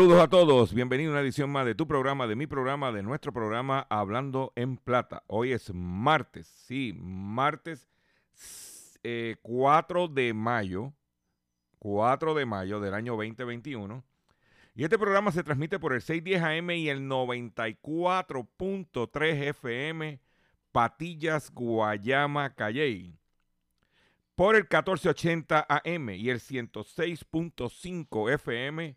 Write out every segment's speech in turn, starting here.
Saludos a todos, bienvenidos a una edición más de tu programa, de mi programa, de nuestro programa Hablando en Plata. Hoy es martes, sí, martes eh, 4 de mayo, 4 de mayo del año 2021. Y este programa se transmite por el 610 AM y el 94.3 FM, Patillas, Guayama, Calley. Por el 1480 AM y el 106.5 FM,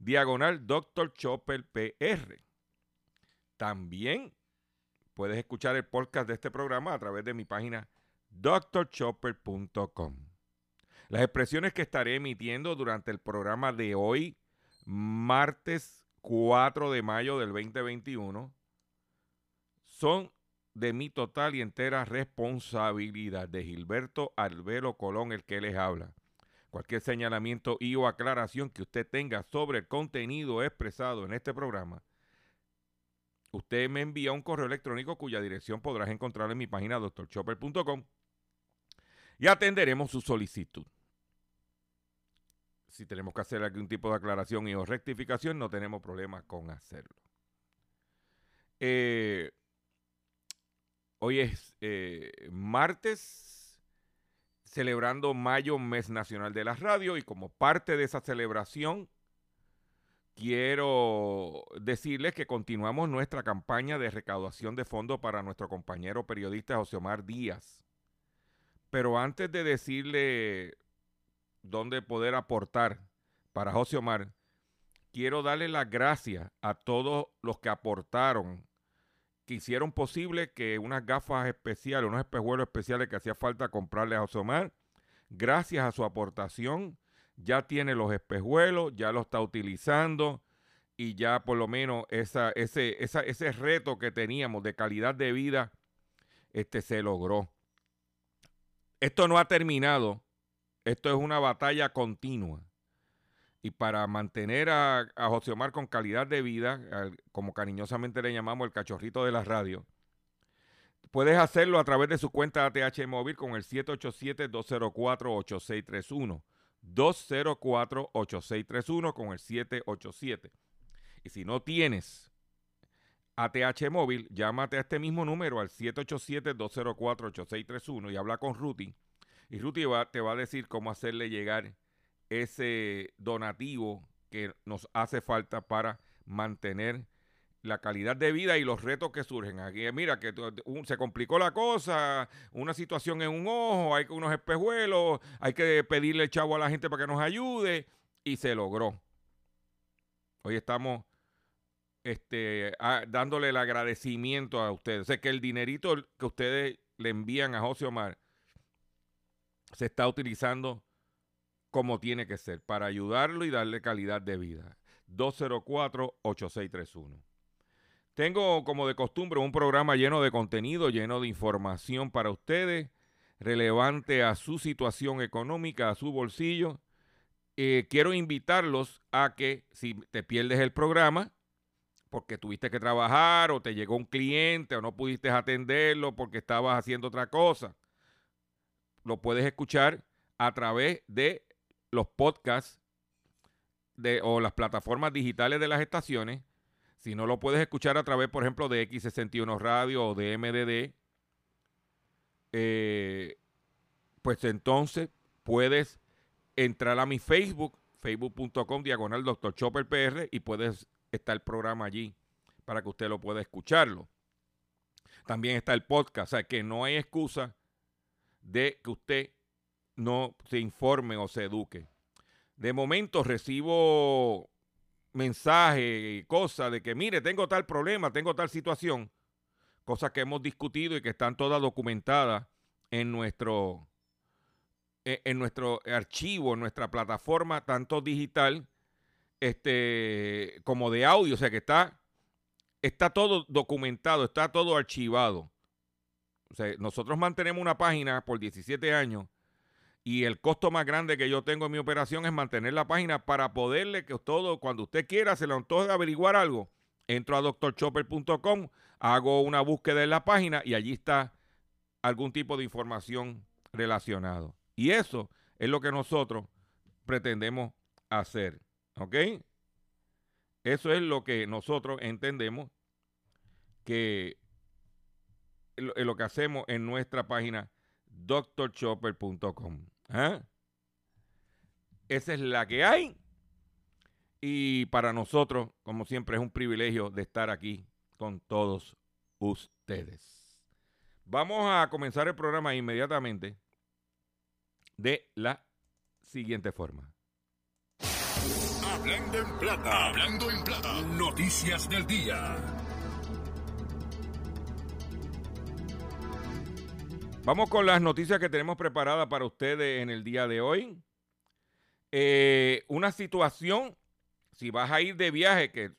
diagonal Dr. Chopper PR. También puedes escuchar el podcast de este programa a través de mi página drchopper.com. Las expresiones que estaré emitiendo durante el programa de hoy, martes 4 de mayo del 2021, son de mi total y entera responsabilidad de Gilberto Albelo Colón, el que les habla. Cualquier señalamiento y o aclaración que usted tenga sobre el contenido expresado en este programa, usted me envía un correo electrónico cuya dirección podrás encontrar en mi página doctorchopper.com y atenderemos su solicitud. Si tenemos que hacer algún tipo de aclaración y o rectificación, no tenemos problema con hacerlo. Eh, hoy es eh, martes, celebrando Mayo, Mes Nacional de la Radio, y como parte de esa celebración, quiero decirles que continuamos nuestra campaña de recaudación de fondos para nuestro compañero periodista José Omar Díaz. Pero antes de decirle dónde poder aportar para José Omar, quiero darle las gracias a todos los que aportaron, que hicieron posible que unas gafas especiales, unos espejuelos especiales que hacía falta comprarle a José Omar, gracias a su aportación, ya tiene los espejuelos, ya lo está utilizando y ya por lo menos esa, ese, esa, ese reto que teníamos de calidad de vida este, se logró. Esto no ha terminado, esto es una batalla continua. Y para mantener a, a José Omar con calidad de vida, como cariñosamente le llamamos el cachorrito de la radio, puedes hacerlo a través de su cuenta ATH móvil con el 787-204-8631. 204-8631 con el 787. Y si no tienes ATH móvil, llámate a este mismo número al 787-204-8631 y habla con Ruti. Y Ruti te va a decir cómo hacerle llegar ese donativo que nos hace falta para mantener la calidad de vida y los retos que surgen. Aquí, mira, que se complicó la cosa, una situación en un ojo, hay unos espejuelos, hay que pedirle el chavo a la gente para que nos ayude y se logró. Hoy estamos este, dándole el agradecimiento a ustedes. O sea, que el dinerito que ustedes le envían a José Omar se está utilizando como tiene que ser, para ayudarlo y darle calidad de vida. 204-8631. Tengo como de costumbre un programa lleno de contenido, lleno de información para ustedes, relevante a su situación económica, a su bolsillo eh, quiero invitarlos a que si te pierdes el programa, porque tuviste que trabajar o te llegó un cliente o no pudiste atenderlo porque estabas haciendo otra cosa, lo puedes escuchar a través de los podcasts de, o las plataformas digitales de las estaciones. Si no lo puedes escuchar a través, por ejemplo, de X61 Radio o de MDD, eh, pues entonces puedes entrar a mi Facebook, facebook.com diagonal Dr. Chopper PR y puedes estar el programa allí para que usted lo pueda escucharlo. También está el podcast, o sea que no hay excusa de que usted no se informe o se eduque. De momento recibo mensajes y cosas de que, mire, tengo tal problema, tengo tal situación, cosas que hemos discutido y que están todas documentadas en nuestro, e, en nuestro archivo, en nuestra plataforma, tanto digital este, como de audio, o sea que está, está todo documentado, está todo archivado. O sea, nosotros mantenemos una página por 17 años y el costo más grande que yo tengo en mi operación es mantener la página para poderle que todo, cuando usted quiera, se le antoje averiguar algo, entro a doctorchopper.com, hago una búsqueda en la página y allí está algún tipo de información relacionado. Y eso es lo que nosotros pretendemos hacer. ¿Ok? Eso es lo que nosotros entendemos que lo que hacemos en nuestra página drchopper.com. ¿Ah? Esa es la que hay. Y para nosotros, como siempre, es un privilegio de estar aquí con todos ustedes. Vamos a comenzar el programa inmediatamente de la siguiente forma. Hablando en plata, hablando en plata, noticias del día. Vamos con las noticias que tenemos preparadas para ustedes en el día de hoy. Eh, una situación, si vas a ir de viaje, que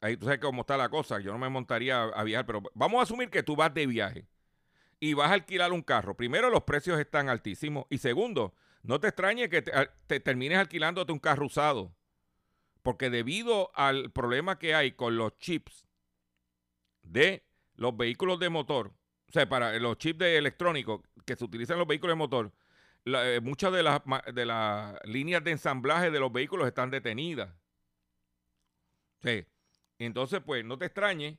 ahí tú sabes cómo está la cosa, yo no me montaría a, viajar, pero vamos a asumir que tú vas de viaje y vas a alquilar un carro. Primero, los precios están altísimos y segundo, no te extrañe que te, termines alquilándote un carro usado, porque debido al problema que hay con los chips de los vehículos de motor, o sea, para los chips de electrónicos que se utilizan en los vehículos de motor, eh, muchas de las, de las líneas de ensamblaje de los vehículos están detenidas. Sí. Entonces, pues, no te extrañe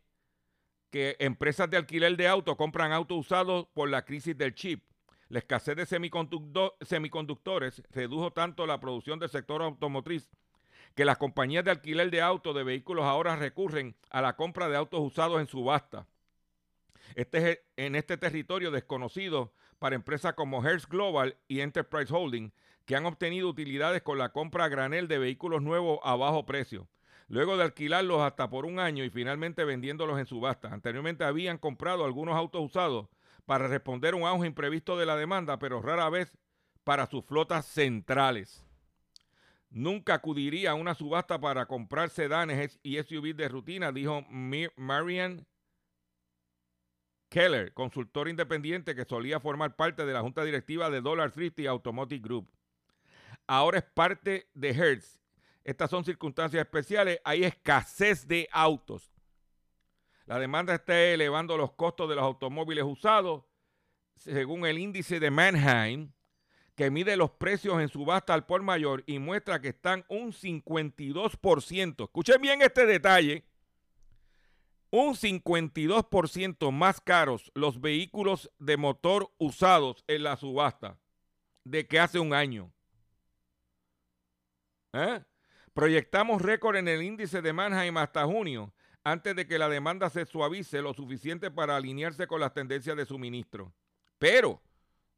que empresas de alquiler de autos compran autos usados por la crisis del chip. La escasez de semiconductores redujo tanto la producción del sector automotriz que las compañías de alquiler de autos de vehículos ahora recurren a la compra de autos usados en subasta. Este es en este territorio desconocido para empresas como Hertz Global y Enterprise Holding, que han obtenido utilidades con la compra a granel de vehículos nuevos a bajo precio. Luego de alquilarlos hasta por un año y finalmente vendiéndolos en subasta. Anteriormente habían comprado algunos autos usados para responder a un auge imprevisto de la demanda, pero rara vez para sus flotas centrales. Nunca acudiría a una subasta para comprar sedanes y SUVs de rutina, dijo Marian Keller, consultor independiente que solía formar parte de la junta directiva de Dollar Thrifty Automotive Group. Ahora es parte de Hertz. Estas son circunstancias especiales. Hay escasez de autos. La demanda está elevando los costos de los automóviles usados, según el índice de Mannheim, que mide los precios en subasta al por mayor y muestra que están un 52%. Escuchen bien este detalle un 52% más caros los vehículos de motor usados en la subasta de que hace un año. ¿Eh? Proyectamos récord en el índice de Mannheim hasta junio, antes de que la demanda se suavice lo suficiente para alinearse con las tendencias de suministro. Pero,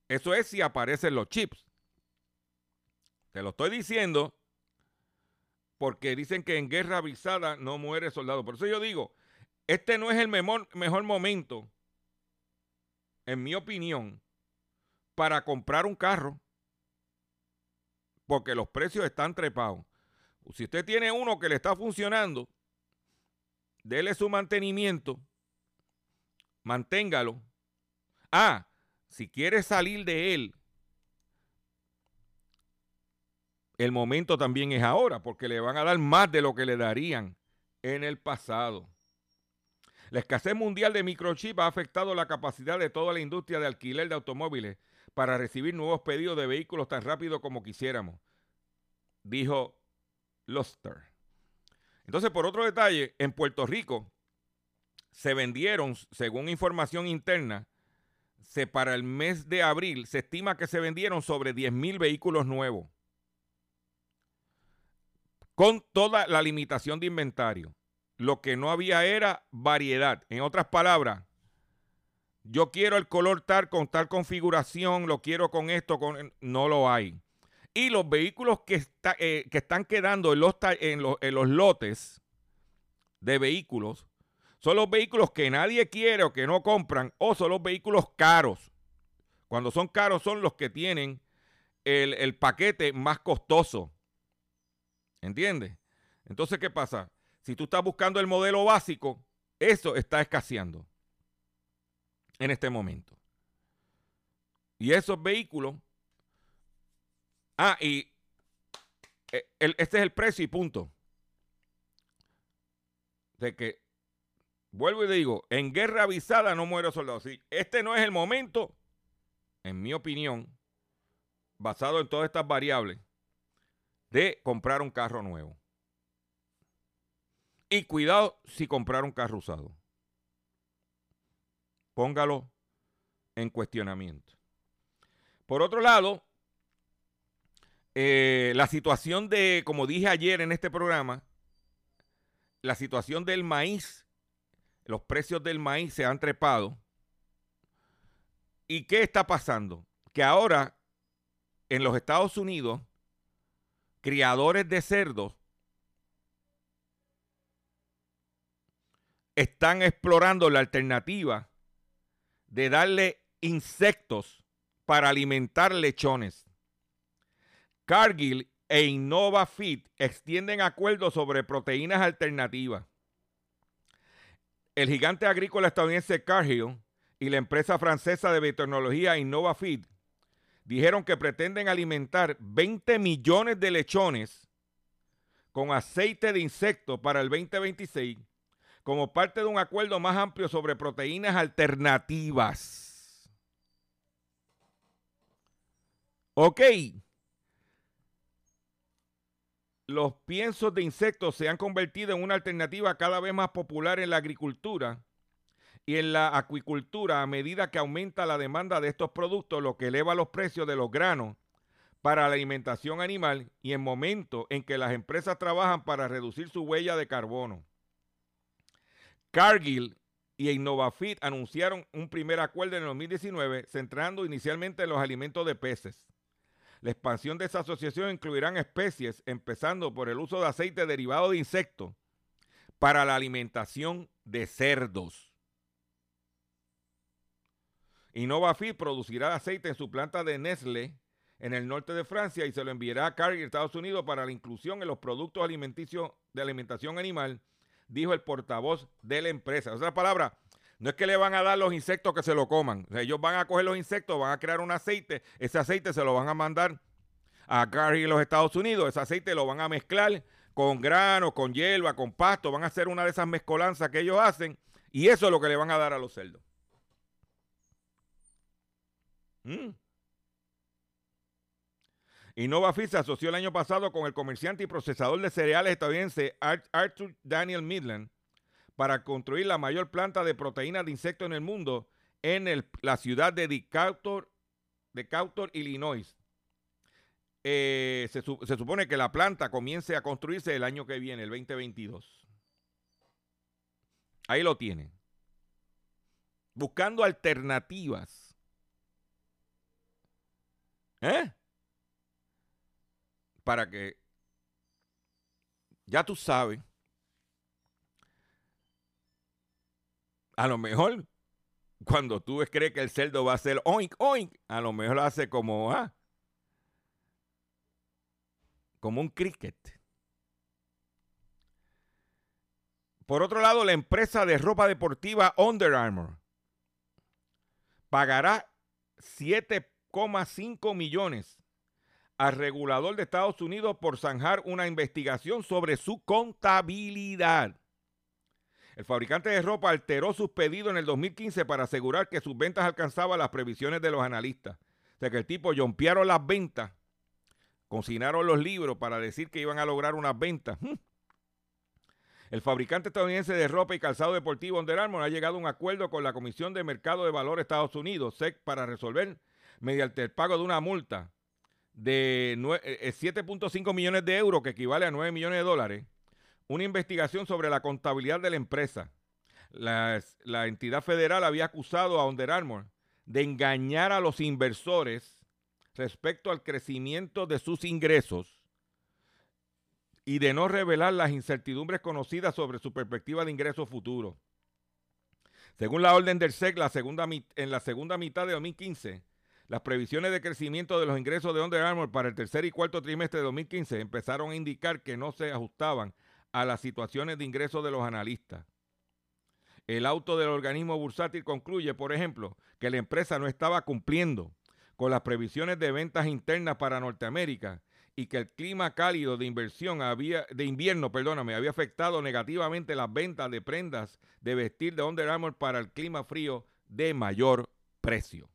eso es si aparecen los chips. Te lo estoy diciendo porque dicen que en guerra avisada no muere soldado. Por eso yo digo, este no es el mejor, momento, en mi opinión, para comprar un carro, porque los precios están trepados. Si usted tiene uno que le está funcionando, dele su mantenimiento, manténgalo. Ah, si quiere salir de él, el momento también es ahora, porque le van a dar más de lo que le darían en el pasado. La escasez mundial de microchip ha afectado la capacidad de toda la industria de alquiler de automóviles para recibir nuevos pedidos de vehículos tan rápido como quisiéramos, dijo Luster. Entonces, por otro detalle, en Puerto Rico se vendieron, según información interna, para el mes de abril se estima que se vendieron sobre 10 mil vehículos nuevos, con toda la limitación de inventario. Lo que no había era variedad. En otras palabras, yo quiero el color tal con tal configuración, lo quiero con esto, con no lo hay. Y los vehículos que, eh, que están quedando en los, en, los, en los lotes de vehículos son los vehículos que nadie quiere o que no compran, o son los vehículos caros. Cuando son caros son los que tienen el, el paquete más costoso. ¿Entiendes? Entonces, ¿qué pasa? Si tú estás buscando el modelo básico, eso está escaseando en este momento. Y esos vehículos. Ah, y eh, este es el precio y punto. De que, vuelvo y digo, en guerra avisada no muero soldado. Si este no es el momento, en mi opinión, basado en todas estas variables, de comprar un carro nuevo. Y cuidado si comprar un carro usado. Póngalo en cuestionamiento. Por otro lado, eh, la situación de, como dije ayer en este programa, la situación del maíz, los precios del maíz se han trepado. ¿Y qué está pasando? Que ahora en los Estados Unidos, criadores de cerdos están explorando la alternativa de darle insectos para alimentar lechones. Cargill e Innova Feed extienden acuerdos sobre proteínas alternativas. El gigante agrícola estadounidense Cargill y la empresa francesa de biotecnología Innova Feed dijeron que pretenden alimentar 20 millones de lechones con aceite de insecto para el 2026 como parte de un acuerdo más amplio sobre proteínas alternativas. Ok. Los piensos de insectos se han convertido en una alternativa cada vez más popular en la agricultura y en la acuicultura a medida que aumenta la demanda de estos productos, lo que eleva los precios de los granos para la alimentación animal y en momentos en que las empresas trabajan para reducir su huella de carbono. Cargill y InnovaFit anunciaron un primer acuerdo en el 2019 centrando inicialmente en los alimentos de peces. La expansión de esa asociación incluirá especies, empezando por el uso de aceite derivado de insectos para la alimentación de cerdos. InnovaFit producirá aceite en su planta de Nestlé en el norte de Francia y se lo enviará a Cargill, Estados Unidos, para la inclusión en los productos alimenticios de alimentación animal dijo el portavoz de la empresa. O sea, palabra, no es que le van a dar los insectos que se lo coman. ellos van a coger los insectos, van a crear un aceite. Ese aceite se lo van a mandar a Gary en los Estados Unidos. Ese aceite lo van a mezclar con grano, con hierba, con pasto. Van a hacer una de esas mezcolanzas que ellos hacen. Y eso es lo que le van a dar a los cerdos. Mm. InnovaFit se asoció el año pasado con el comerciante y procesador de cereales estadounidense Arthur Daniel Midland para construir la mayor planta de proteínas de insectos en el mundo en la ciudad de Decatur, Illinois. Eh, se, se, supone que la planta comience a construirse el año que viene, el 2022. Ahí lo tienen. Buscando alternativas. ¿Eh? Para que ya tú sabes, a lo mejor cuando tú crees que el cerdo va a ser oink, oink, a lo mejor lo hace como, ah, como un cricket. Por otro lado, la empresa de ropa deportiva Under Armour pagará 7,5 millones al regulador de Estados Unidos por zanjar una investigación sobre su contabilidad. El fabricante de ropa alteró sus pedidos en el 2015 para asegurar que sus ventas alcanzaban las previsiones de los analistas. O sea que el tipo jompearon las ventas, consignaron los libros para decir que iban a lograr unas ventas. Hmm. El fabricante estadounidense de ropa y calzado deportivo Under Armour ha llegado a un acuerdo con la Comisión de Mercado de Valores de Estados Unidos, SEC, para resolver, mediante el pago de una multa de 7.5 eh, eh, millones de euros, que equivale a 9 millones de dólares, una investigación sobre la contabilidad de la empresa. La, entidad federal había acusado a Under Armour de engañar a los inversores respecto al crecimiento de sus ingresos y de no revelar las incertidumbres conocidas sobre su perspectiva de ingresos futuros. Según la orden del SEC, en la segunda mitad de 2015, las previsiones de crecimiento de los ingresos de Under Armour para el tercer y cuarto trimestre de 2015 empezaron a indicar que no se ajustaban a las situaciones de ingresos de los analistas. El auto del organismo bursátil concluye, por ejemplo, que la empresa no estaba cumpliendo con las previsiones de ventas internas para Norteamérica y que el clima cálido de inversión había, de invierno, perdóname, había afectado negativamente las ventas de prendas de vestir de Under Armour para el clima frío de mayor precio.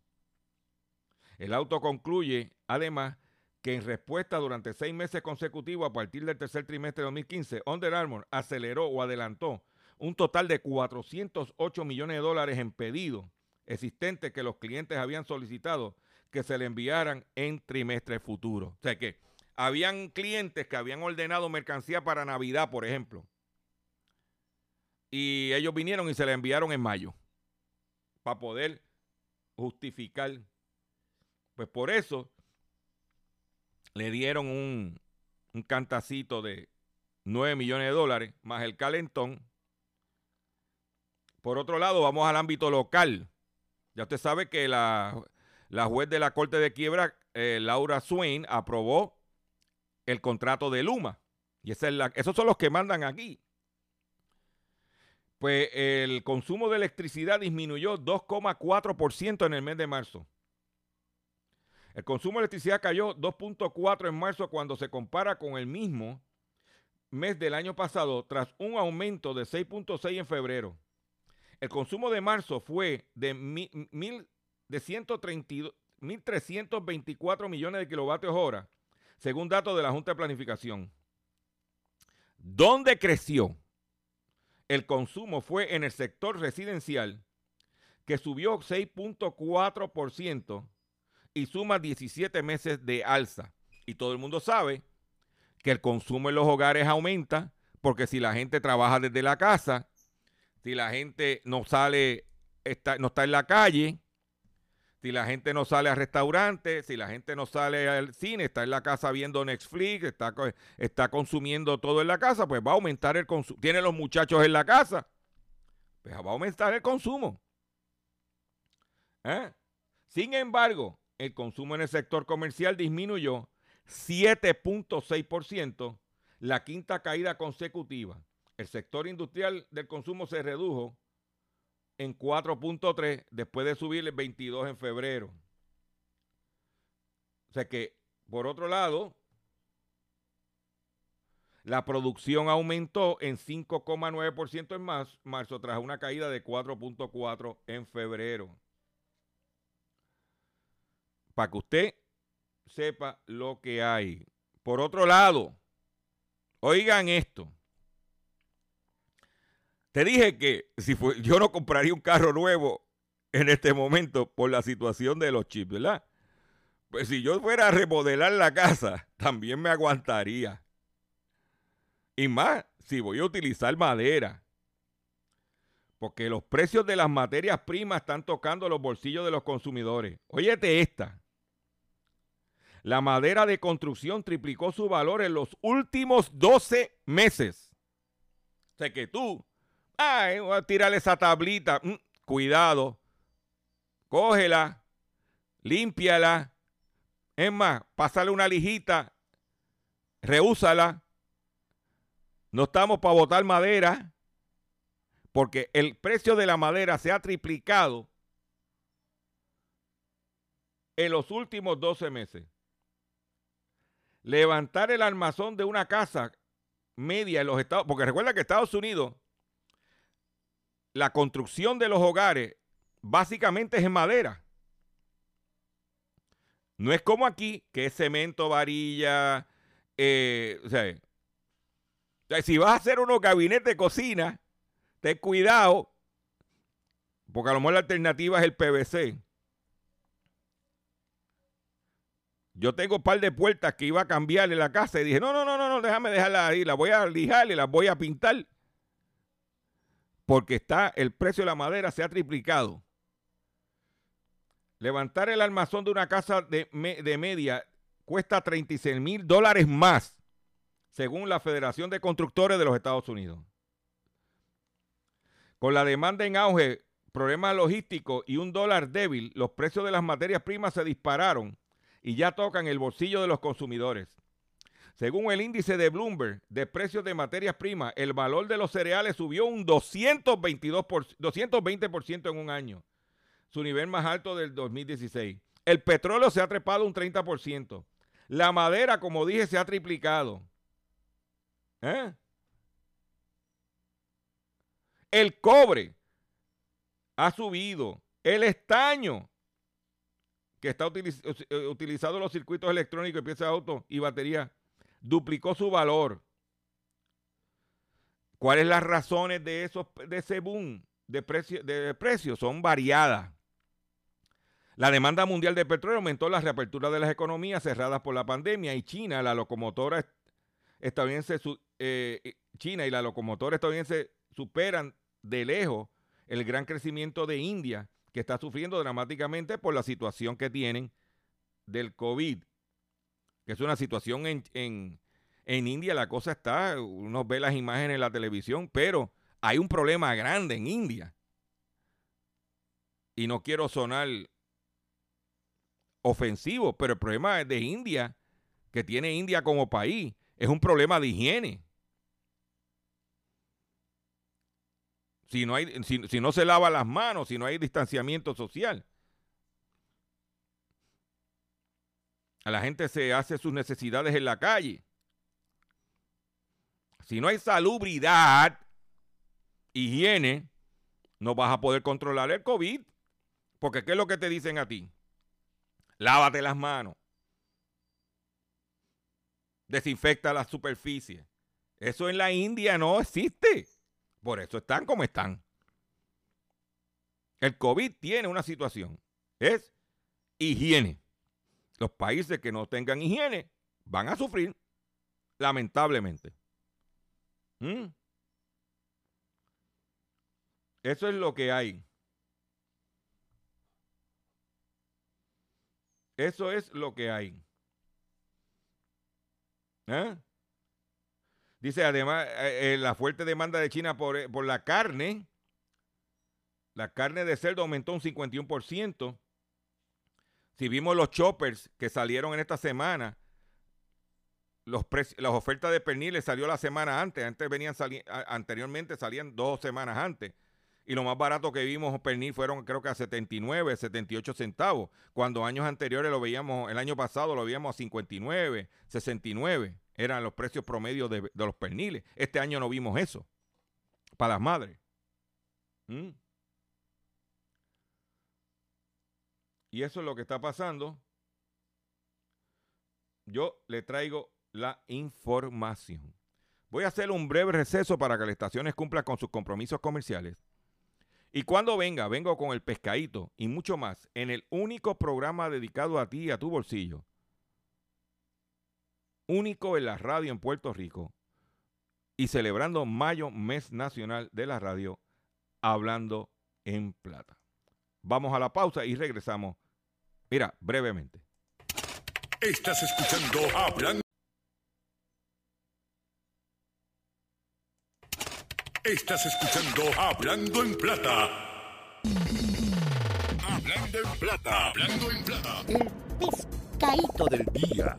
El auto concluye, además, que en respuesta durante seis meses consecutivos a partir del tercer trimestre de 2015, Under Armour aceleró o adelantó un total de 408 millones de dólares en pedidos existentes que los clientes habían solicitado que se le enviaran en trimestres futuros. O sea que habían clientes que habían ordenado mercancía para Navidad, por ejemplo. Y ellos vinieron y se la enviaron en mayo. Para poder justificar. Pues por eso le dieron un, un cantacito de 9 millones de dólares, más el calentón. Por otro lado, vamos al ámbito local. Ya usted sabe que la, la juez de la Corte de Quiebra, eh, Laura Swain, aprobó el contrato de Luma. Y es esos son los que mandan aquí. Pues el consumo de electricidad disminuyó 2,4% en el mes de marzo. El consumo de electricidad cayó 2.4 en marzo cuando se compara con el mismo mes del año pasado, tras un aumento de 6.6 en febrero. El consumo de marzo fue de, mil, de 1.324 millones de kilovatios hora, según datos de la Junta de Planificación. ¿Dónde creció? El consumo fue en el sector residencial, que subió 6.4% y suma 17 meses de alza. Y todo el mundo sabe que el consumo en los hogares aumenta porque si la gente trabaja desde la casa, si la gente no sale, está, no está en la calle, si la gente no sale al restaurante, si la gente no sale al cine, está en la casa viendo Netflix, está, está consumiendo todo en la casa, pues va a aumentar el consumo. Tiene los muchachos en la casa, pues va a aumentar el consumo. ¿Eh? Sin embargo, el consumo en el sector comercial disminuyó 7.6%, la quinta caída consecutiva. El sector industrial del consumo se redujo en 4.3 después de subir el 22 en febrero. O sea que, por otro lado, la producción aumentó en 5,9% en marzo, marzo tras una caída de 4.4 en febrero. Para que usted sepa lo que hay. Por otro lado, oigan esto. Te dije que si yo no compraría un carro nuevo en este momento por la situación de los chips, ¿verdad? Pues si yo fuera a remodelar la casa, también me aguantaría. Y más, si voy a utilizar madera. Porque los precios de las materias primas están tocando los bolsillos de los consumidores. Óyete esta. La madera de construcción triplicó su valor en los últimos 12 meses. O sea que tú Ay, voy a tirarle esa tablita. Mm, cuidado. Cógela. Límpiala. Es más, pásale una lijita. Reúsala. No estamos para botar madera. Porque el precio de la madera se ha triplicado en los últimos 12 meses. Levantar el armazón de una casa media en los Estados porque recuerda que Estados Unidos, la construcción de los hogares básicamente es en madera. No es como aquí, que es cemento, varilla, eh, o, sea, si vas a hacer unos gabinetes de cocina, ten cuidado, porque a lo mejor la alternativa es el PVC. Yo tengo un par de puertas que iba a cambiarle la casa y dije, no, no, no, no, no, déjame dejarla ahí, las voy a lijar y las voy a pintar. Porque está, el precio de la madera se ha triplicado. Levantar el armazón de una casa de, de media cuesta 36 mil dólares más, según la Federación de Constructores de los Estados Unidos. Con la demanda en auge, problemas logísticos y un dólar débil, los precios de las materias primas se dispararon y ya tocan el bolsillo de los consumidores. Según el índice de Bloomberg de precios de materias primas, el valor de los cereales subió un 222 220% en un año, su nivel más alto del 2016. El petróleo se ha trepado un 30%. La madera, como dije, se ha triplicado. ¿Eh? El cobre ha subido. El estaño que está eh, utilizado en los circuitos electrónicos y piezas de auto y batería, duplicó su valor. ¿Cuáles las razones de, esos, de ese boom de precios? De precio? Son variadas. La demanda mundial de petróleo aumentó la reapertura de las economías cerradas por la pandemia y China, la locomotora estadounidense, eh, China y la locomotora estadounidense superan de lejos el gran crecimiento de India que está sufriendo dramáticamente por la situación que tienen del COVID, que es una situación en, en, India, la cosa está, uno ve las imágenes en la televisión, pero hay un problema grande en India. Y no quiero sonar ofensivo, pero el problema de India, que tiene India como país, es un problema de higiene. Si no, hay, si, no se lava las manos, si no hay distanciamiento social. A la gente se hace sus necesidades en la calle. Si no hay salubridad, higiene, no vas a poder controlar el COVID. Porque ¿qué es lo que te dicen a ti? Lávate las manos. Desinfecta la superficie. Eso en la India no existe. Por eso están como están. El COVID tiene una situación. Es higiene. Los países que no tengan higiene van a sufrir, lamentablemente. ¿Mm? Eso es lo que hay. Eso es lo que hay. ¿Eh? Dice, además, eh, eh, la fuerte demanda de China por, eh, por, la carne, la carne de cerdo aumentó un 51%. Si vimos los choppers que salieron en esta semana, los las ofertas de perniles salió la semana antes, antes venían anteriormente salían dos semanas antes. Y lo más barato que vimos pernil fueron creo que a 79, 78 centavos, cuando años anteriores lo veíamos, el año pasado lo veíamos a 59, 69 eran los precios promedios de, los perniles. Este año no vimos eso para las madres. ¿Mm? Y eso es lo que está pasando. Yo le traigo la información. Voy a hacer un breve receso para que las estaciones cumplan con sus compromisos comerciales. Y cuando venga, vengo con el pescadito y mucho más en el único programa dedicado a ti y a tu bolsillo único en la radio en Puerto Rico y celebrando mayo, mes nacional de la radio, hablando en plata. Vamos a la pausa y regresamos, mira, brevemente. Estás escuchando Hablando. Estás escuchando Hablando en Plata. Hablando en Plata. Hablando en Plata. El pescadito del día.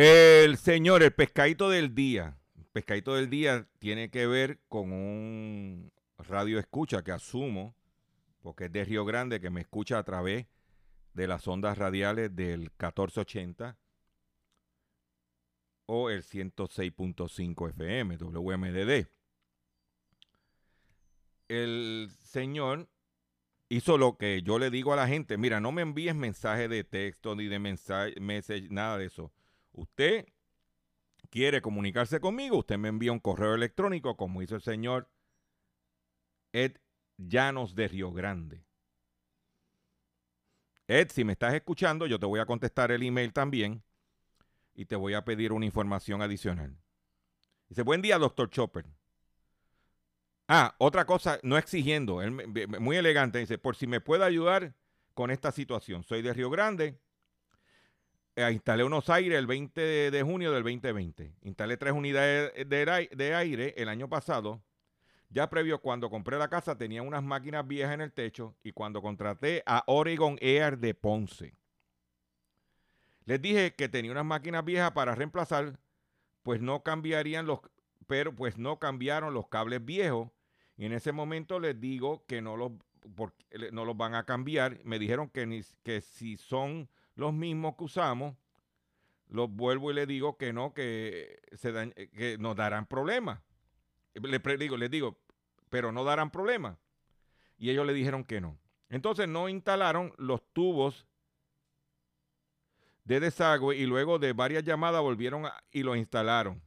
El señor, el pescadito del día. Pescadito del día tiene que ver con un radio escucha que asumo porque es de Río Grande, que me escucha a través de las ondas radiales del 1480 o el 106.5 FM, WMDD. El señor hizo lo que yo le digo a la gente, mira, no me envíes mensaje de texto ni de mensaje, nada de eso. Usted quiere comunicarse conmigo, usted me envía un correo electrónico como hizo el señor Ed Llanos de Río Grande. Ed, si me estás escuchando, yo te voy a contestar el email también y te voy a pedir una información adicional. Dice, buen día, doctor Chopper. Ah, otra cosa, no exigiendo, muy elegante, dice, por si me puede ayudar con esta situación. Soy de Río Grande, eh, instalé unos aires el 20 de, junio del 2020. Instalé tres unidades de aire el año pasado ya previo, cuando compré la casa, tenía unas máquinas viejas en el techo y cuando contraté a Oregon Air de Ponce, les dije que tenía unas máquinas viejas para reemplazar, pues no cambiarían los, pero pues no cambiaron los cables viejos. Y en ese momento les digo que no los, no los van a cambiar. Me dijeron que, ni, que si son los mismos que usamos, los vuelvo y les digo que no, que, se que nos darán problemas. Les digo, les digo, pero no darán problema. Y ellos le dijeron que no. Entonces no instalaron los tubos de desagüe y luego de varias llamadas volvieron y los instalaron.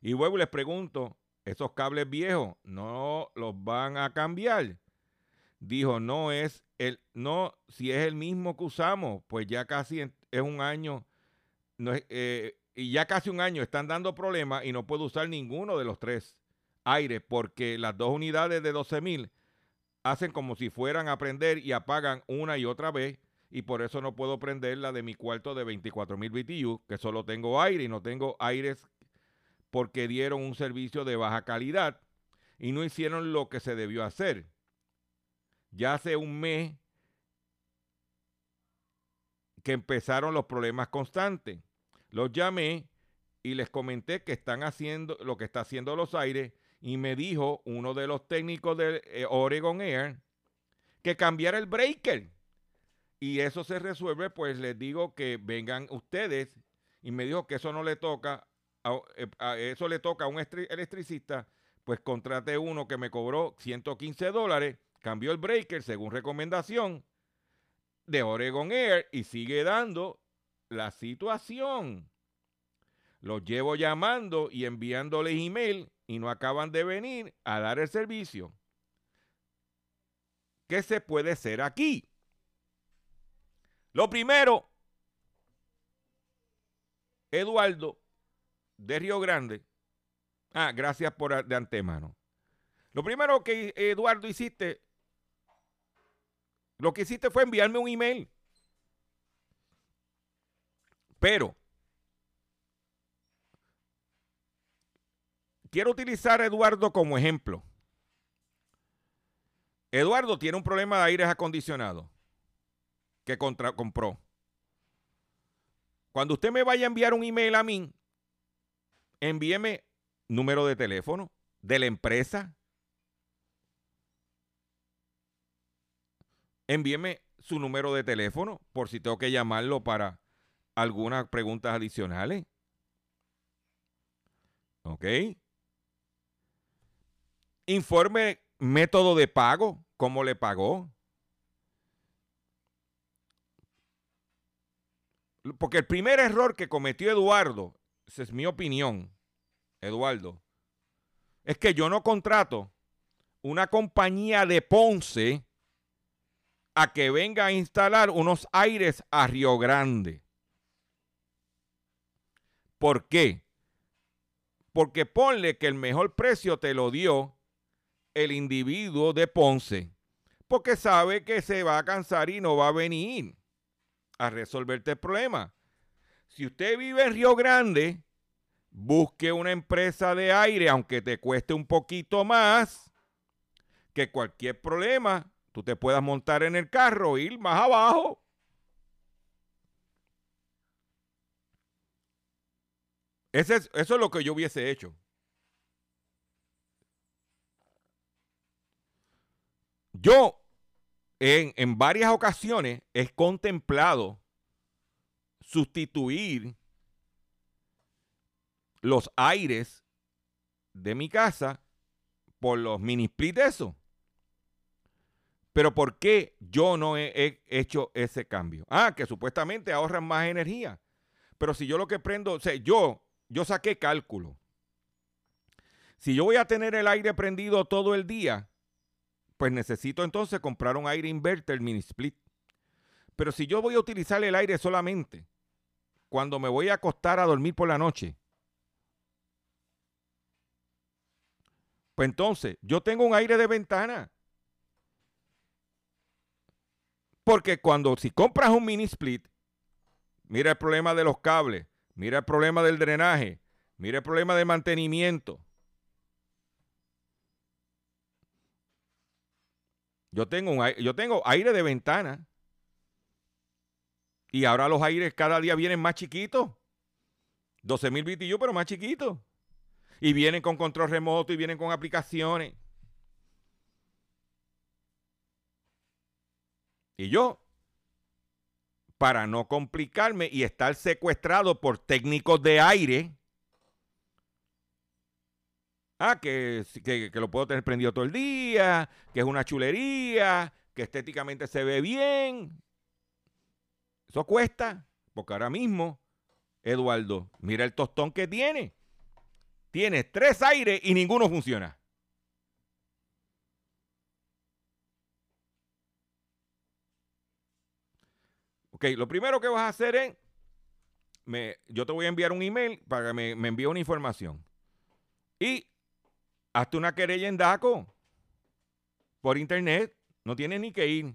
Y luego les pregunto, ¿esos cables viejos no los van a cambiar? Dijo, no es el, no, si es el mismo que usamos, pues ya casi es un año, no eh, y ya casi un año están dando problemas y no puedo usar ninguno de los tres aire porque las dos unidades de 12.000 hacen como si fueran a prender y apagan una y otra vez y por eso no puedo prender la de mi cuarto de 24.000 BTU, que solo tengo aire y no tengo aires porque dieron un servicio de baja calidad y no hicieron lo que se debió hacer. Ya hace un mes que empezaron los problemas constantes. Los llamé y les comenté que están haciendo lo que está haciendo los aires y me dijo uno de los técnicos de eh, Oregon Air que cambiara el breaker. Y eso se resuelve, pues les digo que vengan ustedes y me dijo que eso no le toca, a, eh, eso le toca a un electricista, pues contraté uno que me cobró 115 dólares, cambió el breaker según recomendación de Oregon Air y sigue dando la situación. Los llevo llamando y enviándoles email y no acaban de venir a dar el servicio. ¿Qué se puede hacer aquí? Lo primero, Eduardo de Río Grande. Ah, gracias por de antemano. Lo primero que Eduardo hiciste, lo que hiciste fue enviarme un email. Pero Quiero utilizar a Eduardo como ejemplo. Eduardo tiene un problema de aires acondicionados que compró. Cuando usted me vaya a enviar un email a mí, envíeme número de teléfono de la empresa. Envíeme su número de teléfono por si tengo que llamarlo para algunas preguntas adicionales. ¿Ok? Informe método de pago, cómo le pagó. Porque el primer error que cometió Eduardo, esa es mi opinión, Eduardo, es que yo no contrato una compañía de Ponce a que venga a instalar unos aires a Río Grande. ¿Por qué? Porque ponle que el mejor precio te lo dio el individuo de Ponce, porque sabe que se va a cansar y no va a venir a resolverte el problema. Si usted vive en Río Grande, busque una empresa de aire, aunque te cueste un poquito más, que cualquier problema, tú te puedas montar en el carro ir más abajo. eso es lo que yo hubiese hecho. Yo en, en varias ocasiones es contemplado sustituir los aires de mi casa por los mini split de eso. Pero ¿por qué yo no he, he hecho ese cambio? Ah, que supuestamente ahorran más energía. Pero si yo lo que prendo, o sea, yo, yo saqué cálculo. Si yo voy a tener el aire prendido todo el día, pues necesito entonces comprar un aire inverter mini split. Pero si yo voy a utilizar el aire solamente cuando me voy a acostar a dormir por la noche, pues entonces yo tengo un aire de ventana. Porque cuando si compras un mini split, mira el problema de los cables, mira el problema del drenaje, mira el problema de mantenimiento. Yo tengo, un, yo tengo aire de ventana. Y ahora los aires cada día vienen más chiquitos. 12 mil BTU, pero más chiquitos. Y vienen con control remoto y vienen con aplicaciones. Y yo, para no complicarme y estar secuestrado por técnicos de aire, ah, que, que, que, lo puedo tener prendido todo el día, que es una chulería, que estéticamente se ve bien. Eso cuesta, porque ahora mismo, Eduardo, mira el tostón que tiene. Tiene tres aires y ninguno funciona. Lo primero que vas a hacer es, me, yo te voy a enviar un email para que me, me envíe una información. Y hazte una querella en DACO por internet. No tienes ni que ir.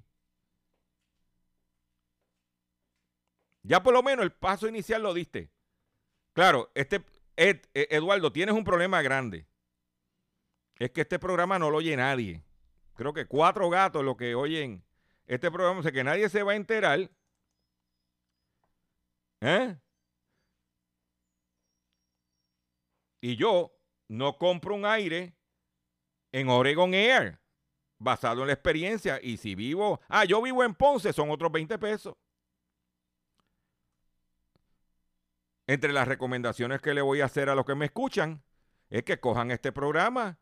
Ya por lo menos el paso inicial lo diste. Claro, este Ed, Eduardo, tienes un problema grande. Es que este programa no lo oye nadie. Creo que cuatro gatos lo que oyen este programa, o sea que nadie se va a enterar ¿Eh? Y yo no compro un aire en Oregon Air basado en la experiencia. Y si vivo, ah, yo vivo en Ponce, son otros 20 pesos. Entre las recomendaciones que le voy a hacer a los que me escuchan es que cojan este programa.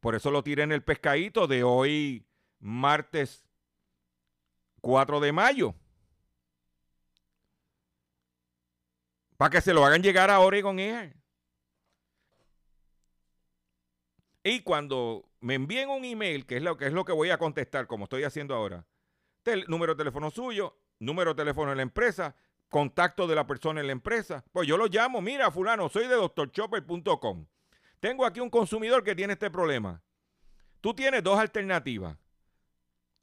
Por eso lo tiré en el pescadito de hoy, martes 4 de mayo. Para que se lo hagan llegar a Oregon Air. Y cuando me envíen un email, que es lo que es lo que voy a contestar, como estoy haciendo ahora, número de teléfono suyo, número de teléfono de la empresa, contacto de la persona en la empresa, pues yo lo llamo, mira, fulano, soy de doctorchopper.com. Tengo aquí un consumidor que tiene este problema. Tú tienes dos alternativas.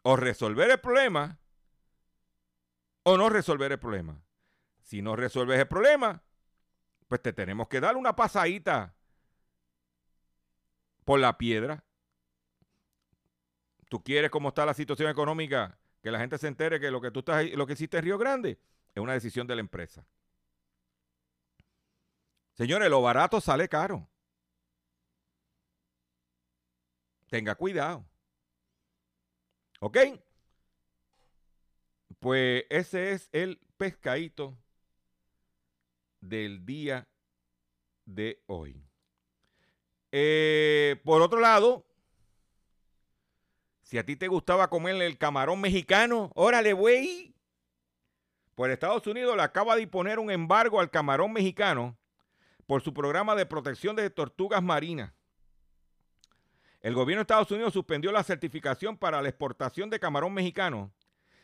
O resolver el problema o no resolver el problema. Si no resuelves el problema, pues te tenemos que dar una pasadita por la piedra. Tú quieres cómo está la situación económica, que la gente se entere que lo que tú estás, lo que hiciste en Río Grande es una decisión de la empresa. Señores, lo barato sale caro. Tenga cuidado. ¿Ok? Pues ese es el pescadito del día de hoy. Eh, por otro lado, si a ti te gustaba comer el camarón mexicano, órale, güey. Pues Estados Unidos le acaba de imponer un embargo al camarón mexicano por su programa de protección de tortugas marinas. El gobierno de Estados Unidos suspendió la certificación para la exportación de camarón mexicano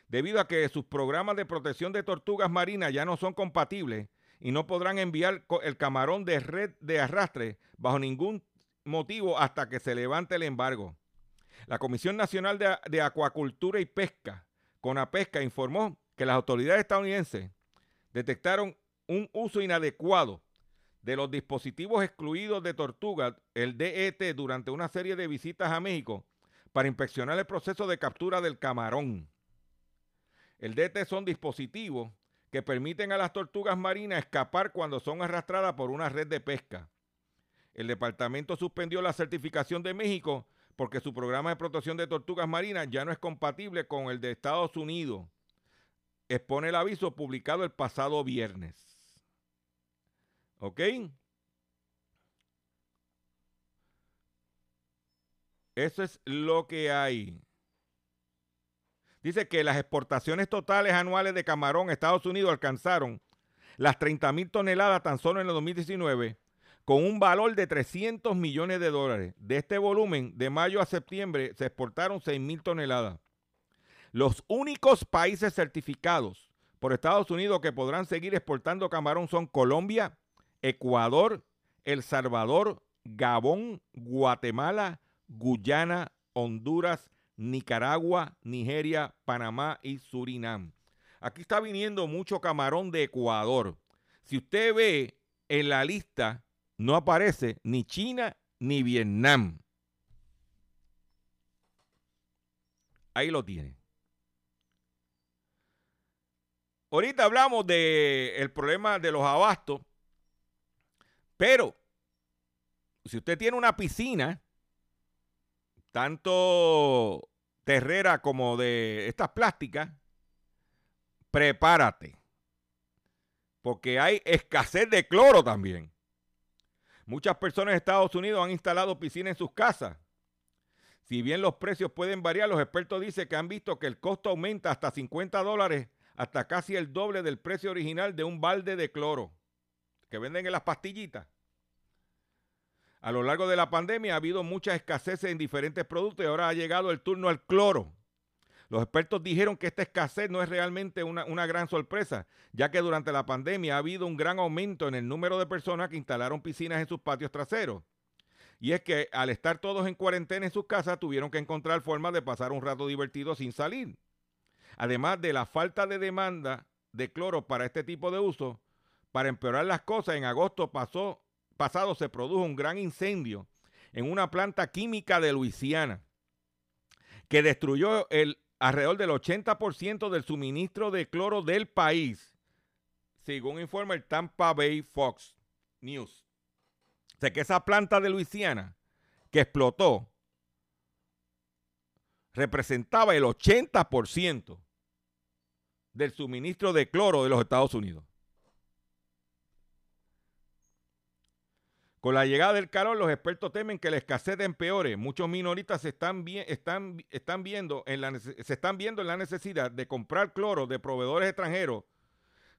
debido a que sus programas de protección de tortugas marinas ya no son compatibles y no podrán enviar el camarón de red de arrastre bajo ningún motivo hasta que se levante el embargo. La Comisión Nacional de, Acuacultura y Pesca, CONAPESCA, informó que las autoridades estadounidenses detectaron un uso inadecuado de los dispositivos excluidos de tortugas, el DET, durante una serie de visitas a México para inspeccionar el proceso de captura del camarón. El DET son dispositivos que permiten a las tortugas marinas escapar cuando son arrastradas por una red de pesca. El departamento suspendió la certificación de México porque su programa de protección de tortugas marinas ya no es compatible con el de Estados Unidos. Expone el aviso publicado el pasado viernes. ¿Ok? Eso es lo que hay. Dice que las exportaciones totales anuales de camarón a Estados Unidos alcanzaron las 30 mil toneladas tan solo en el 2019, con un valor de 300 millones de dólares. De este volumen, de mayo a septiembre, se exportaron 6 mil toneladas. Los únicos países certificados por Estados Unidos que podrán seguir exportando camarón son Colombia, Ecuador, El Salvador, Gabón, Guatemala, Guyana, Honduras, Nicaragua, Nigeria, Panamá y Surinam. Aquí está viniendo mucho camarón de Ecuador. Si usted ve en la lista, no aparece ni China ni Vietnam. Ahí lo tiene. Ahorita hablamos del problema de los abastos, pero si usted tiene una piscina, tanto terrera como de estas plásticas, prepárate. Porque hay escasez de cloro también. Muchas personas en Estados Unidos han instalado piscinas en sus casas. Si bien los precios pueden variar, los expertos dicen que han visto que el costo aumenta hasta 50 dólares, hasta casi el doble del precio original de un balde de cloro que venden en las pastillitas. A lo largo de la pandemia ha habido mucha escasez en diferentes productos y ahora ha llegado el turno al cloro. Los expertos dijeron que esta escasez no es realmente una, una, gran sorpresa, ya que durante la pandemia ha habido un gran aumento en el número de personas que instalaron piscinas en sus patios traseros. Y es que al estar todos en cuarentena en sus casas, tuvieron que encontrar formas de pasar un rato divertido sin salir. Además de la falta de demanda de cloro para este tipo de uso, para empeorar las cosas, en agosto pasó pasado se produjo un gran incendio en una planta química de Luisiana que destruyó el alrededor del 80% del suministro de cloro del país, según informa el Tampa Bay Fox News. O sea que esa planta de Luisiana que explotó representaba el 80% del suministro de cloro de los Estados Unidos. Con la llegada del calor, los expertos temen que la escasez empeore. Muchos minoristas se están, viendo en la, se están viendo en la necesidad de comprar cloro de proveedores extranjeros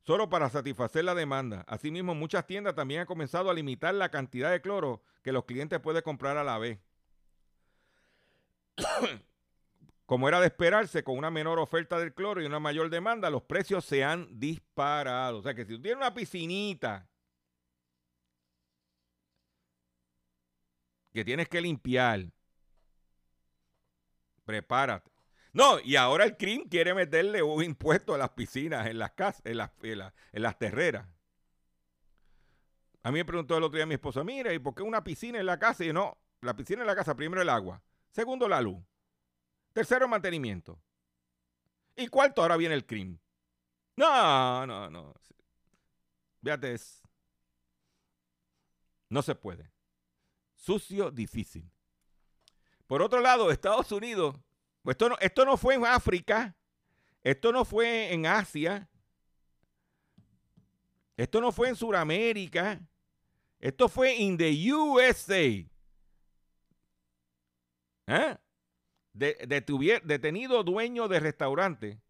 solo para satisfacer la demanda. Asimismo, muchas tiendas también han comenzado a limitar la cantidad de cloro que los clientes pueden comprar a la vez. Como era de esperarse, con una menor oferta del cloro y una mayor demanda, los precios se han disparado. O sea que si tú tienes una piscinita que tienes que limpiar. Prepárate. No, y ahora el CRIM quiere meterle un impuesto a las piscinas en las casas, en las, en las, terreras. A mí me preguntó el otro día mi esposa, mira, ¿y por qué una piscina en la casa? Y yo, no, la piscina en la casa, primero el agua, segundo la luz, tercero el mantenimiento. Y cuarto, ahora viene el CRIM. No, no, no. Fíjate, no se puede sucio, difícil. Por otro lado, Estados Unidos, esto no, esto no fue en África, esto no fue en Asia, esto no fue en Sudamérica, esto fue en the USA. ¿Eh? detenido dueño de restaurante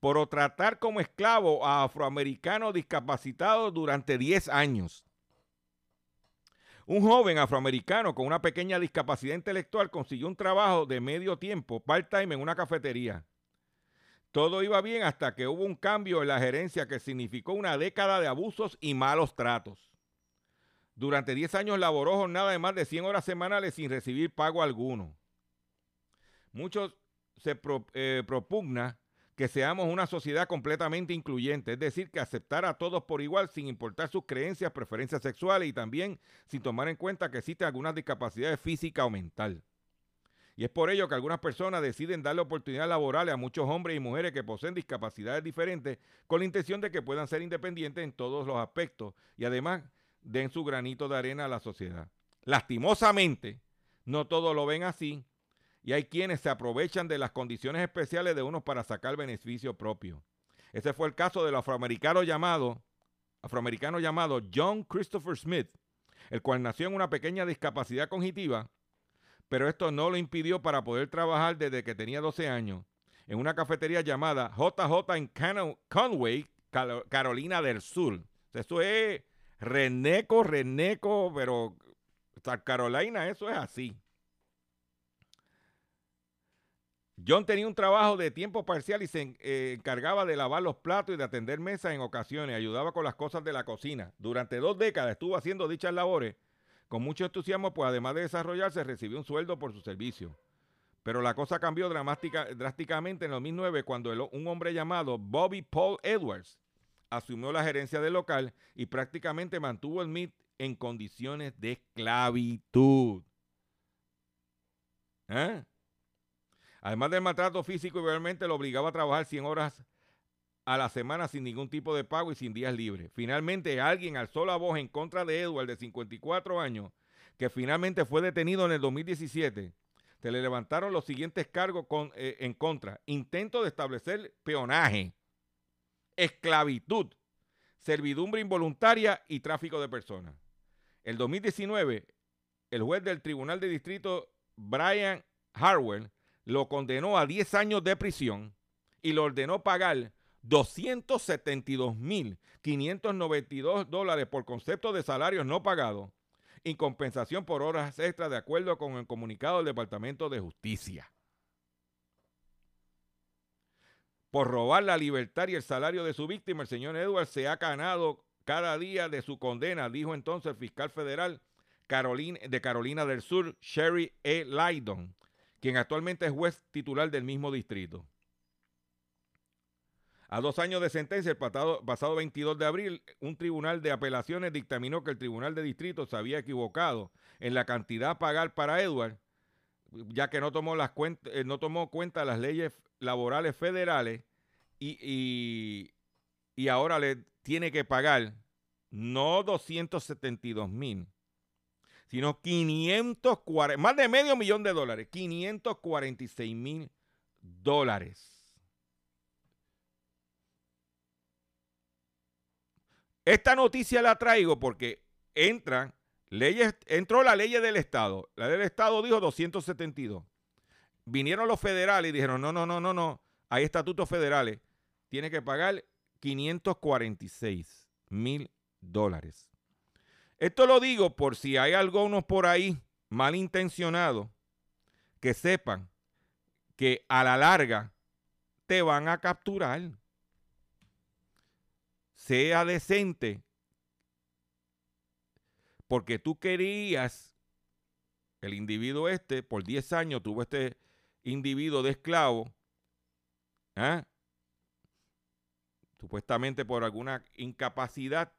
por tratar como esclavo a afroamericanos discapacitados durante 10 años. Un joven afroamericano con una pequeña discapacidad intelectual consiguió un trabajo de medio tiempo, part-time, en una cafetería. Todo iba bien hasta que hubo un cambio en la gerencia que significó una década de abusos y malos tratos. Durante 10 años laboró jornada de más de 100 horas semanales sin recibir pago alguno. Muchos se eh, propugna que seamos una sociedad completamente incluyente, es decir, que aceptar a todos por igual sin importar sus creencias, preferencias sexuales y también sin tomar en cuenta que existen algunas discapacidades físicas o mental. Y es por ello que algunas personas deciden darle oportunidades laborales a muchos hombres y mujeres que poseen discapacidades diferentes con la intención de que puedan ser independientes en todos los aspectos y además den su granito de arena a la sociedad. Lastimosamente, No todos lo ven así y hay quienes se aprovechan de las condiciones especiales de unos para sacar beneficio propio. Ese fue el caso del afroamericano llamado, afroamericano llamado John Christopher Smith, el cual nació en una pequeña discapacidad cognitiva, pero esto no lo impidió para poder trabajar desde que tenía 12 años en una cafetería llamada JJ en Conway, Carolina del Sur. Eso es reneco, reneco, pero Carolina, eso es así. John tenía un trabajo de tiempo parcial y se eh, encargaba de lavar los platos y de atender mesas en ocasiones, ayudaba con las cosas de la cocina. Durante dos décadas estuvo haciendo dichas labores con mucho entusiasmo, pues además de desarrollarse, recibió un sueldo por su servicio. Pero la cosa cambió drásticamente en 2009 cuando un hombre llamado Bobby Paul Edwards asumió la gerencia del local y prácticamente mantuvo el MIT en condiciones de esclavitud. ¿Eh? Además del maltrato físico, igualmente lo obligaba a trabajar 100 horas a la semana sin ningún tipo de pago y sin días libres. Finalmente, alguien alzó la voz en contra de Edward, de 54 años, que finalmente fue detenido en el 2017. Se le levantaron los siguientes cargos eh, en contra. Intento de establecer peonaje, esclavitud, servidumbre involuntaria y tráfico de personas. El 2019, el juez del Tribunal de Distrito, Brian Harwell, lo condenó a 10 años de prisión y le ordenó pagar 272.592 dólares por concepto de salarios no pagados y compensación por horas extras de acuerdo con el comunicado del Departamento de Justicia. Por robar la libertad y el salario de su víctima, el señor Edwards se ha ganado cada día de su condena, dijo entonces el fiscal federal de Carolina del Sur, Sherry E. Lydon, quien actualmente es juez titular del mismo distrito. A dos años de sentencia, el pasado, 22 de abril, un tribunal de apelaciones dictaminó que el tribunal de distrito se había equivocado en la cantidad a pagar para Edward, ya que no tomó, las eh, no tomó cuenta las leyes laborales federales y, y ahora le tiene que pagar no 272 mil, sino 540, más de medio millón de dólares, 546 mil dólares. Esta noticia la traigo porque entra leyes, entró la ley del Estado. La del Estado dijo 272. Vinieron los federales y dijeron, no, no, no, no, no, hay estatutos federales. Tiene que pagar 546 mil dólares. Esto lo digo por si hay algunos por ahí malintencionados que sepan que a la larga te van a capturar. Sea decente. Porque tú querías, el individuo este, por 10 años tuvo este individuo de esclavo, ¿ah? supuestamente por alguna incapacidad,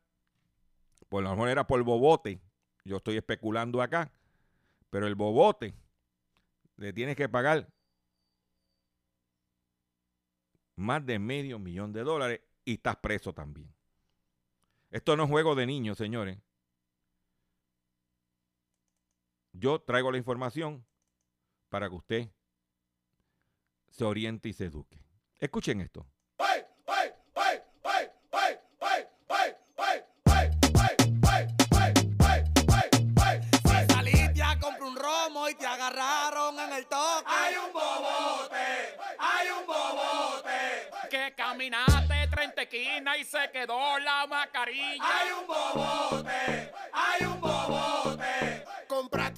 por lo mejor era por bobote. Yo estoy especulando acá. Pero el bobote le tienes que pagar más de medio millón de dólares y estás preso también. Esto no es juego de niños, señores. Yo traigo la información para que usted se oriente y se eduque. Escuchen esto. Caminaste 30 esquinas y se quedó la mascarilla. Hay un bobote, hay un bobote. Comprate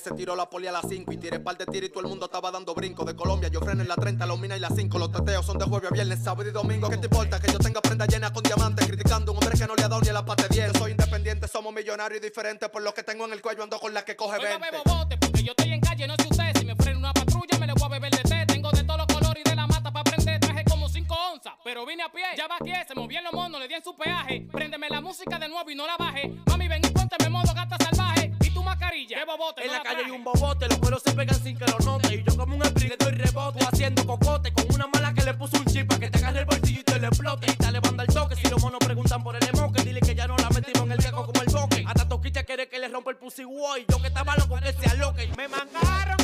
se tiró la poli a las 5 y tiré par de tiro y todo el mundo estaba dando brinco. De Colombia yo freno en la 30, los minas y las 5. Los teteos son de jueves a viernes, sábado y domingo. ¿Qué te importa que yo tenga prenda llena con diamantes? Criticando a un hombre que no le ha dado ni a la parte 10. Soy independiente, somos millonarios y diferentes. Por lo que tengo en el cuello ando con la que coge 20. Oiga, bebo bote, porque yo estoy en calle, no sé usted. Si me frena una patrulla me le voy a beber de té. Tengo de todos los colores y de la mata para prender. Traje como 5 onzas, pero vine a pie. Ya va vaqué, se movían los monos, le di en su peaje. Préndeme la música de nuevo y no la baje bobote. En no la la calle hay un bobote, los cueros se pegan sin que lo note. Y yo como un sprint le doy rebote, haciendo cocote con una mala que le puso un chip para que te agarre el bolsillo y te le explote. Y dale banda al toque, si los monos preguntan por el emoque, dile que ya no la metimos en el caco como el boque. Hasta Toquilla quiere que le rompa el pussy boy. Yo que estaba loco que se aloque. Me mangaron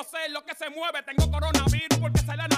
yo sé lo que se mueve. Tengo coronavirus porque sale a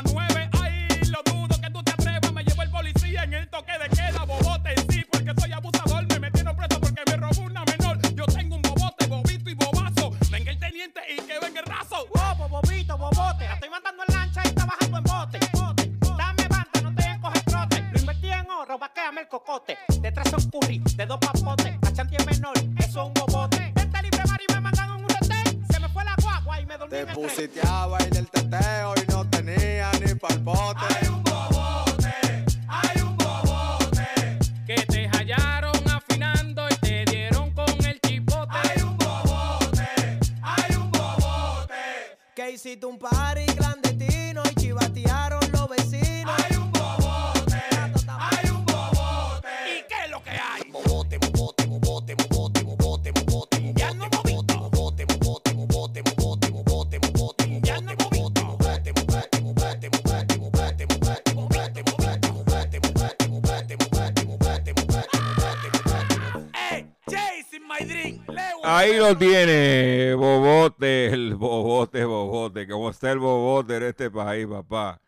tiene, Bobote, el Bobote, Bobote. ¿Cómo está el Bobote en este país, papá?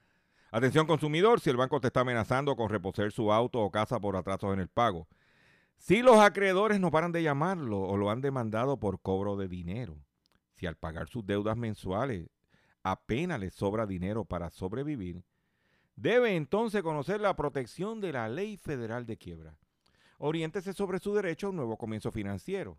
Atención consumidor, si el banco te está amenazando con reposer su auto o casa por atrasos en el pago. Si los acreedores no paran de llamarlo o lo han demandado por cobro de dinero. Si al pagar sus deudas mensuales apenas le sobra dinero para sobrevivir, debe entonces conocer la protección de la ley federal de quiebra. Oriéntese sobre su derecho a un nuevo comienzo financiero.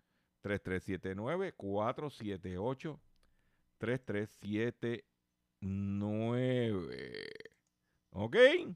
Tres, tres, siete, nueve, cuatro, siete, ocho, tres, tres, siete, nueve. Okay.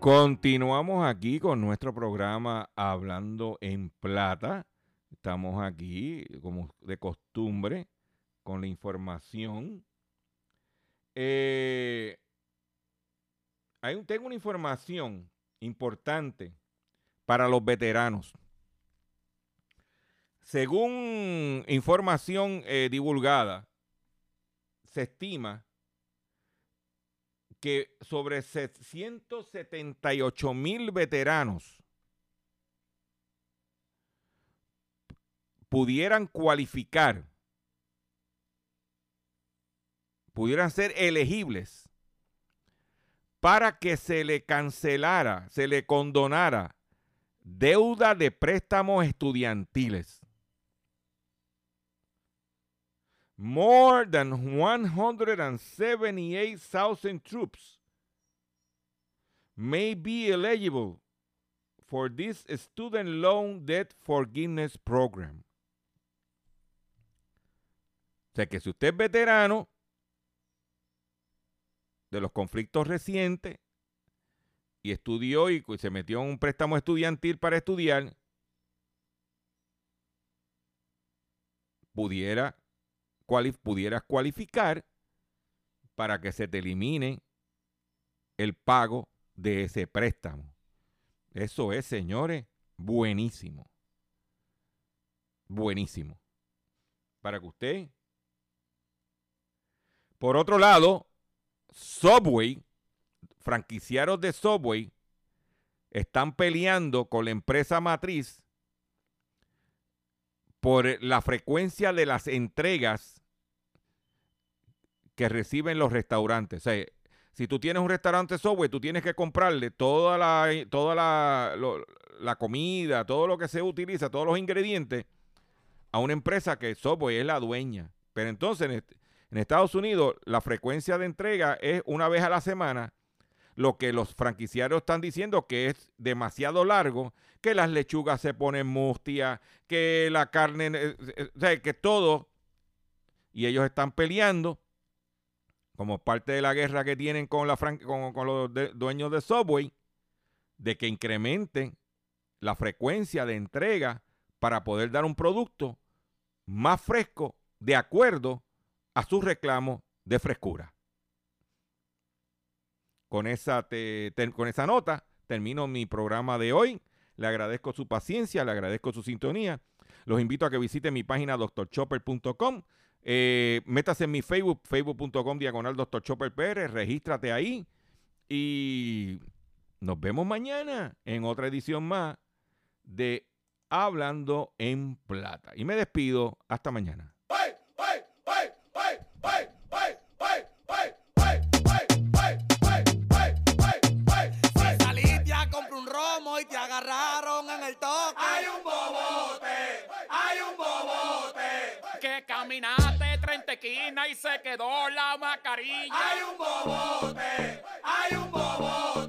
Continuamos aquí con nuestro programa Hablando en Plata. Estamos aquí, como de costumbre, con la información. Eh, tengo una información importante para los veteranos. Según información eh, divulgada, se estima que sobre 178 mil veteranos pudieran cualificar, pudieran ser elegibles para que se le cancelara, se le condonara deuda de préstamos estudiantiles. More than 178,000 troops may be eligible for this student loan debt forgiveness program. O sea que si usted es veterano de los conflictos recientes y estudió y se metió en un préstamo estudiantil para estudiar, pudiera pudieras cualificar para que se te elimine el pago de ese préstamo. Eso es, señores, buenísimo. Buenísimo. Para que usted. Por otro lado, Subway, franquiciados de Subway, están peleando con la empresa matriz por la frecuencia de las entregas que reciben los restaurantes. O sea, si tú tienes un restaurante Subway, tú tienes que comprarle toda la, toda la, la comida, todo lo que se utiliza, todos los ingredientes a una empresa que Subway es la dueña. Pero entonces en Estados Unidos la frecuencia de entrega es una vez a la semana, lo que los franquiciarios están diciendo que es demasiado largo, que las lechugas se ponen mustias, que la carne, eh, eh, o sea, que todo, y ellos están peleando como parte de la guerra que tienen con, la con, los dueños de Subway, de que incrementen la frecuencia de entrega para poder dar un producto más fresco de acuerdo a sus reclamos de frescura. Con esa, con esa nota termino mi programa de hoy. Le agradezco su paciencia, le agradezco su sintonía. Los invito a que visiten mi página doctorchopper.com. Eh, métase en mi Facebook, facebook.com diagonal Dr. Chopper Pérez, regístrate ahí y nos vemos mañana en otra edición más de Hablando en Plata. Y me despido, hasta mañana. Caminaste 30 esquinas y se quedó la mascarilla. Hay un bobote, hay un bobote.